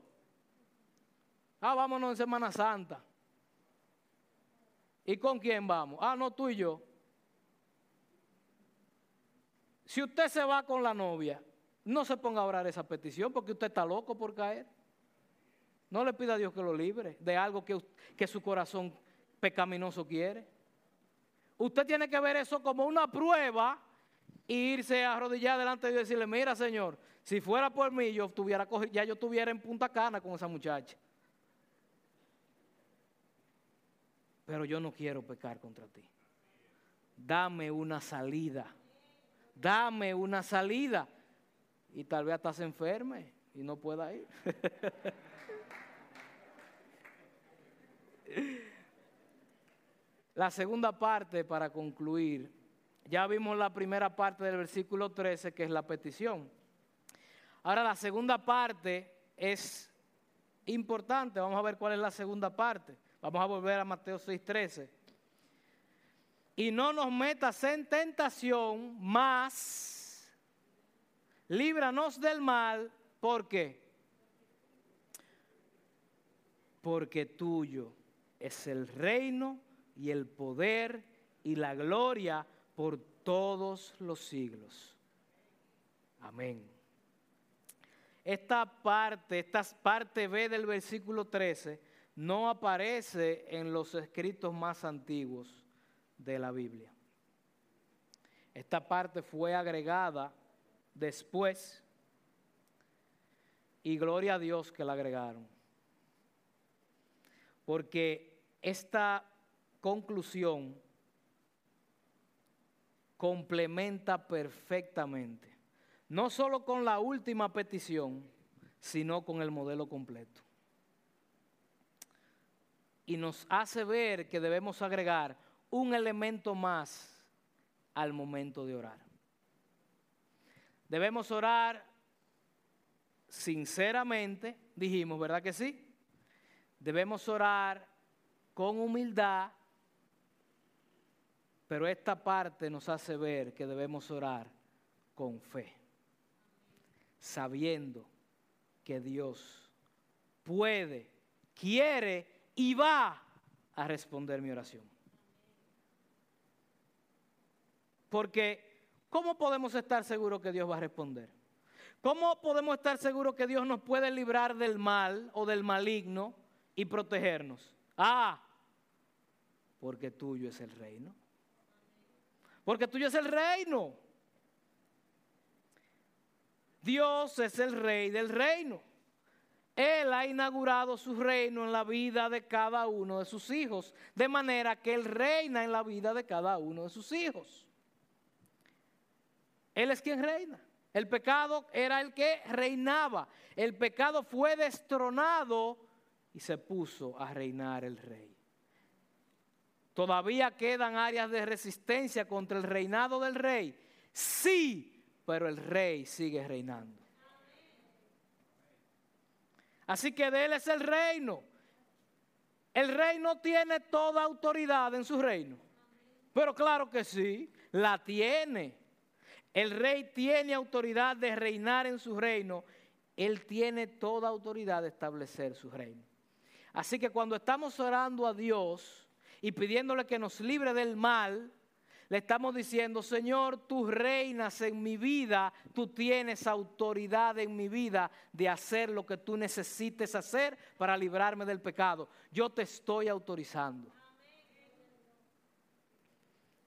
Ah, vámonos en Semana Santa. ¿Y con quién vamos? Ah, no, tú y yo. Si usted se va con la novia, no se ponga a orar esa petición porque usted está loco por caer. No le pida a Dios que lo libre de algo que, que su corazón pecaminoso quiere. Usted tiene que ver eso como una prueba y irse a arrodillar delante de Dios y decirle, mira Señor, si fuera por mí, yo tuviera, ya yo estuviera en Punta Cana con esa muchacha. Pero yo no quiero pecar contra ti. Dame una salida. Dame una salida. Y tal vez se enferme y no pueda ir. [laughs] La segunda parte para concluir, ya vimos la primera parte del versículo 13 que es la petición. Ahora la segunda parte es importante, vamos a ver cuál es la segunda parte. Vamos a volver a Mateo 6:13. Y no nos metas en tentación, más líbranos del mal, ¿por qué? Porque tuyo es el reino y el poder y la gloria por todos los siglos. Amén. Esta parte, esta parte B del versículo 13, no aparece en los escritos más antiguos de la Biblia. Esta parte fue agregada después y gloria a Dios que la agregaron. Porque esta conclusión complementa perfectamente, no solo con la última petición, sino con el modelo completo. Y nos hace ver que debemos agregar un elemento más al momento de orar. Debemos orar sinceramente, dijimos, ¿verdad que sí? Debemos orar con humildad pero esta parte nos hace ver que debemos orar con fe, sabiendo que Dios puede, quiere y va a responder mi oración. Porque, ¿cómo podemos estar seguros que Dios va a responder? ¿Cómo podemos estar seguros que Dios nos puede librar del mal o del maligno y protegernos? Ah, porque tuyo es el reino porque tuyo es el reino. Dios es el rey del reino. Él ha inaugurado su reino en la vida de cada uno de sus hijos, de manera que Él reina en la vida de cada uno de sus hijos. Él es quien reina. El pecado era el que reinaba. El pecado fue destronado y se puso a reinar el rey. Todavía quedan áreas de resistencia contra el reinado del rey. Sí, pero el rey sigue reinando. Así que de él es el reino. El rey no tiene toda autoridad en su reino. Pero claro que sí, la tiene. El rey tiene autoridad de reinar en su reino. Él tiene toda autoridad de establecer su reino. Así que cuando estamos orando a Dios, y pidiéndole que nos libre del mal, le estamos diciendo, Señor, tú reinas en mi vida, tú tienes autoridad en mi vida de hacer lo que tú necesites hacer para librarme del pecado. Yo te estoy autorizando.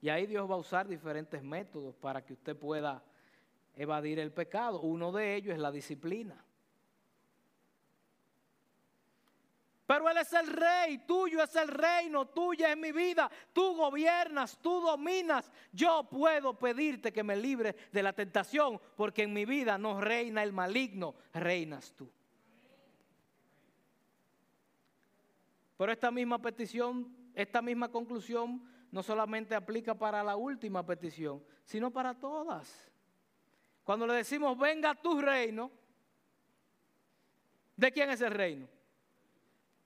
Y ahí Dios va a usar diferentes métodos para que usted pueda evadir el pecado. Uno de ellos es la disciplina. Pero Él es el rey, tuyo es el reino, tuya es mi vida, tú gobiernas, tú dominas. Yo puedo pedirte que me libre de la tentación, porque en mi vida no reina el maligno, reinas tú. Pero esta misma petición, esta misma conclusión no solamente aplica para la última petición, sino para todas. Cuando le decimos, venga tu reino, ¿de quién es el reino?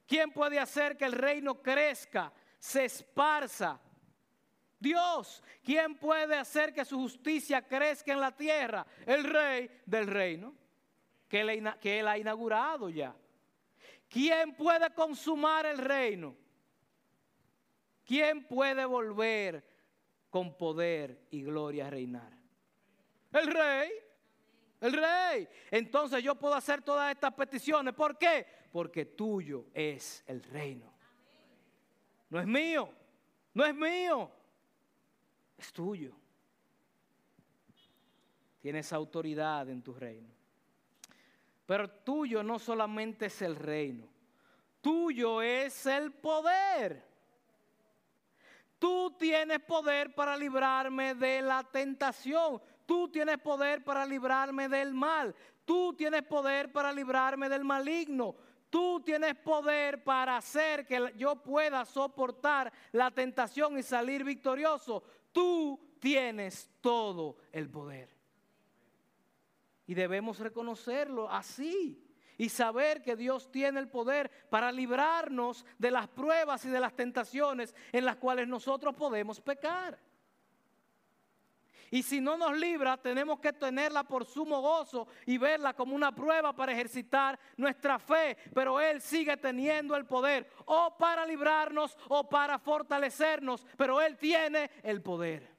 ¿Quién puede hacer que el reino crezca, se esparza? Dios. ¿Quién puede hacer que su justicia crezca en la tierra? El rey del reino, que él, ha inaugurado ya. ¿Quién puede consumar el reino? ¿Quién puede volver con poder y gloria a reinar? El rey. El rey. Entonces yo puedo hacer todas estas peticiones. ¿Por qué? Porque tuyo es el reino. No es mío, no es mío, es tuyo. tienes autoridad en tu reino. Pero tuyo no solamente es el reino, tuyo es el poder. Tú tienes poder para librarme de la tentación. Tú tienes poder para librarme del mal. Tú tienes poder para librarme del maligno. Tú tienes poder para hacer que yo pueda soportar la tentación y salir victorioso. Tú tienes todo el poder. Y debemos reconocerlo así y saber que Dios tiene el poder para librarnos de las pruebas y de las tentaciones en las cuales nosotros podemos pecar. Y si no nos libra, tenemos que tenerla por sumo gozo y verla como una prueba para ejercitar nuestra fe. Pero Él sigue teniendo el poder o para librarnos o para fortalecernos. Pero Él tiene el poder.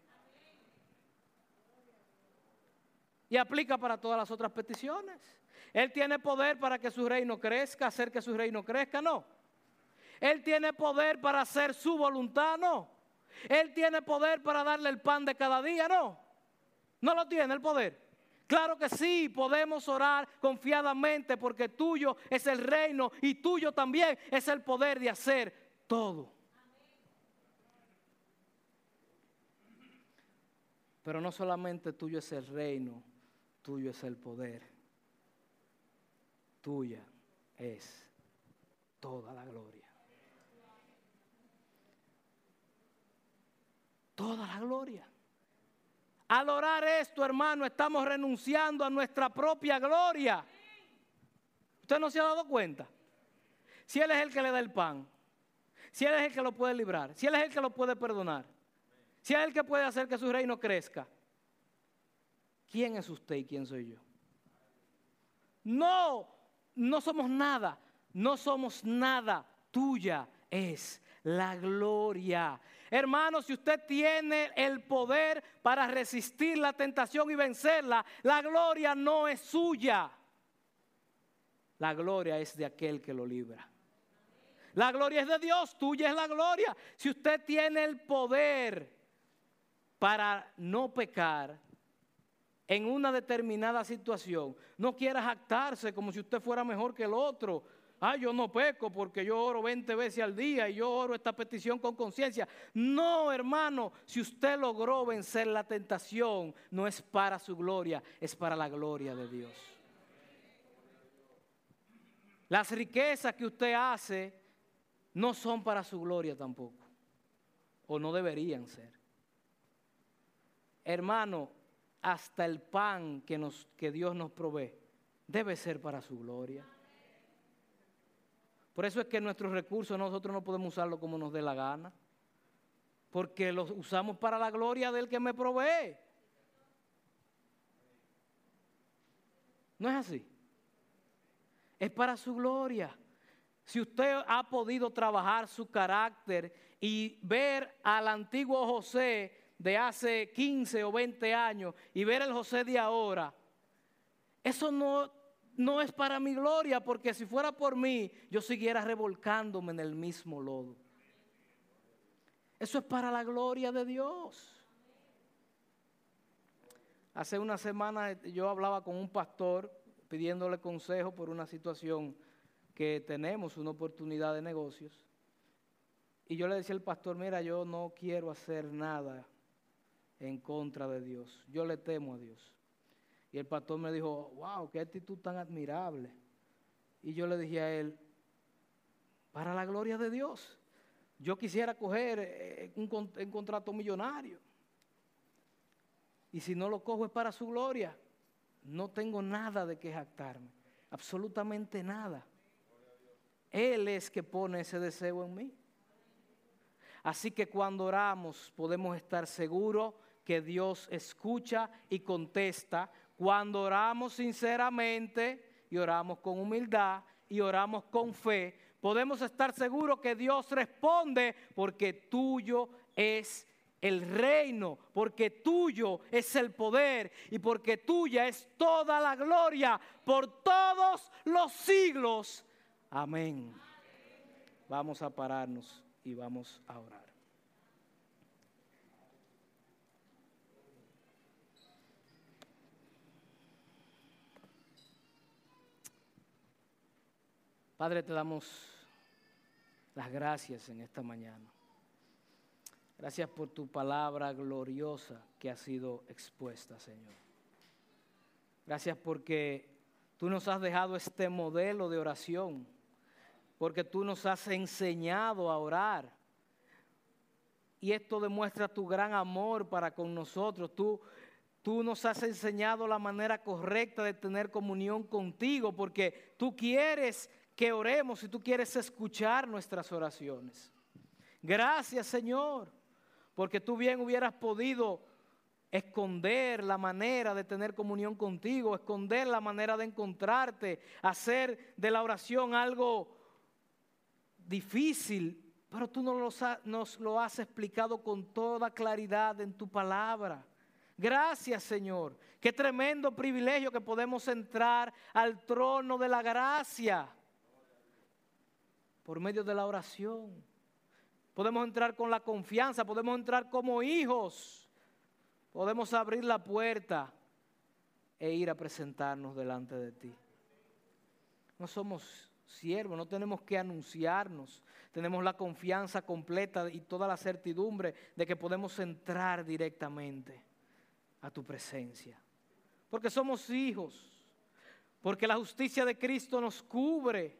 Y aplica para todas las otras peticiones. Él tiene poder para que su reino crezca, hacer que su reino crezca, no. Él tiene poder para hacer su voluntad, no. Él tiene poder para darle el pan de cada día, no. No lo tiene el poder. Claro que sí, podemos orar confiadamente porque tuyo es el reino y tuyo también es el poder de hacer todo. Pero no solamente tuyo es el reino, tuyo es el poder tuya es toda la gloria. Toda la gloria. Al orar esto, hermano, estamos renunciando a nuestra propia gloria. ¿Usted no se ha dado cuenta? Si Él es el que le da el pan, si Él es el que lo puede librar, si Él es el que lo puede perdonar, si Él es el que puede hacer que su reino crezca, ¿quién es usted y quién soy yo? No no somos nada, no somos nada, tuya es la gloria. Hermano, si usted tiene el poder para resistir la tentación y vencerla, la gloria no es suya. La gloria es de aquel que lo libra. La gloria es de Dios, tuya es la gloria. Si usted tiene el poder para no pecar, en una determinada situación, no quiera jactarse como si usted fuera mejor que el otro. Ah, yo no peco porque yo oro 20 veces al día y yo oro esta petición con conciencia. No, hermano, si usted logró vencer la tentación, no es para su gloria, es para la gloria de Dios. Las riquezas que usted hace no son para su gloria tampoco, o no deberían ser. Hermano, hasta el pan que, que Dios nos provee debe ser para su gloria. Por eso es que nuestros recursos nosotros no podemos usarlos como nos dé la gana, porque los usamos para la gloria del que me provee. ¿No es así? Es para su gloria. Si usted ha podido trabajar su carácter y ver al antiguo José de hace 15 o 20 años y ver el José de ahora, eso no, no es para mi gloria, porque si fuera por mí, yo siguiera revolcándome en el mismo lodo. Eso es para la gloria de Dios. Hace una semana yo hablaba con un pastor pidiéndole consejo por una situación que tenemos, una oportunidad de negocios. Y yo le decía al pastor, mira, yo no quiero hacer nada en contra de Dios. Yo le temo a Dios. Y el pastor me dijo, wow, qué actitud tan admirable. Y yo le dije a él, para la gloria de Dios, yo quisiera coger eh, un, contrato millonario. Y si no lo cojo es para su gloria. No tengo nada de que jactarme, absolutamente nada. Él es que pone ese deseo en mí. Así que cuando oramos podemos estar seguros que Dios escucha y contesta cuando oramos sinceramente y oramos con humildad y oramos con fe. Podemos estar seguros que Dios responde porque tuyo es el reino, porque tuyo es el poder y porque tuya es toda la gloria por todos los siglos. Amén. Vamos a pararnos y vamos a orar. Padre, te damos las gracias en esta mañana. Gracias por tu palabra gloriosa que ha sido expuesta, Señor. Gracias porque tú nos has dejado este modelo de oración, porque tú nos has enseñado a orar. Y esto demuestra tu gran amor para con nosotros. Tú, tú nos has enseñado la manera correcta de tener comunión contigo, porque tú quieres que oremos y tú quieres escuchar nuestras oraciones. Gracias Señor, porque tú bien hubieras podido esconder la manera de tener comunión contigo, esconder la manera de encontrarte, hacer de la oración algo difícil, pero tú nos lo, lo has explicado con toda claridad en tu palabra. Gracias Señor, qué tremendo privilegio que podemos entrar al trono de la gracia por medio de la oración. Podemos entrar con la confianza, podemos entrar como hijos, podemos abrir la puerta e ir a presentarnos delante de ti. No somos siervos, no tenemos que anunciarnos, tenemos la confianza completa y toda la certidumbre de que podemos entrar directamente a tu presencia. Porque somos hijos, porque la justicia de Cristo nos cubre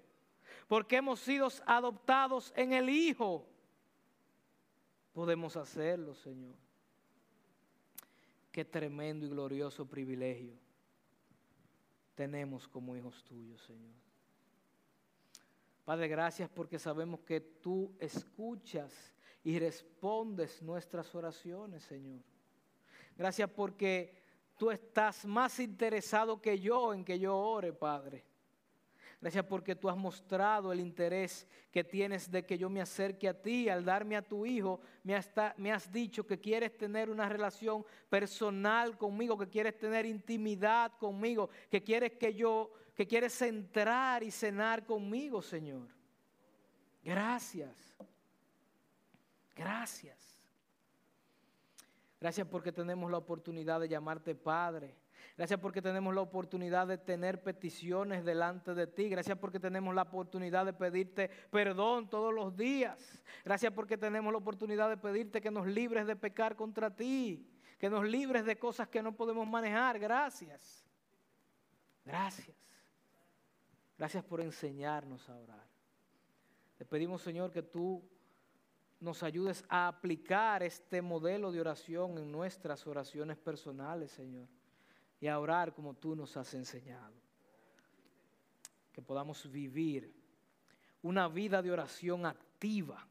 porque hemos sido adoptados en el Hijo, podemos hacerlo, Señor. Qué tremendo y glorioso privilegio tenemos como hijos tuyos, Señor. Padre, gracias porque sabemos que tú escuchas y respondes nuestras oraciones, Señor. Gracias porque tú estás más interesado que yo en que yo ore, Padre. Gracias porque tú has mostrado el interés que tienes de que yo me acerque a ti. Al darme a tu hijo, me, has dicho que quieres tener una relación personal conmigo, que quieres tener intimidad conmigo, que quieres que yo, que quieres entrar y cenar conmigo, Señor. Gracias. Gracias. Gracias porque tenemos la oportunidad de llamarte Padre Gracias porque tenemos la oportunidad de tener peticiones delante de ti. Gracias porque tenemos la oportunidad de pedirte perdón todos los días. Gracias porque tenemos la oportunidad de pedirte que nos libres de pecar contra ti. Que nos libres de cosas que no podemos manejar. Gracias. Gracias. Gracias por enseñarnos a orar. Te pedimos, Señor, que tú nos ayudes a aplicar este modelo de oración en nuestras oraciones personales, Señor y a orar como tú nos has enseñado. Que podamos vivir una vida de oración activa,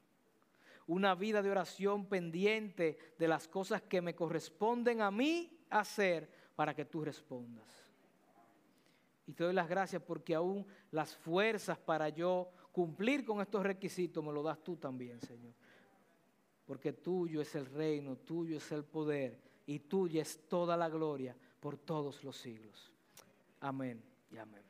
una vida de oración pendiente de las cosas que me corresponden a mí hacer para que tú respondas. Y te doy las gracias porque aún las fuerzas para yo cumplir con estos requisitos me lo das tú también, Señor. Porque tuyo es el reino, tuyo es el poder y tuya es toda la gloria por todos los siglos. Amén y amén.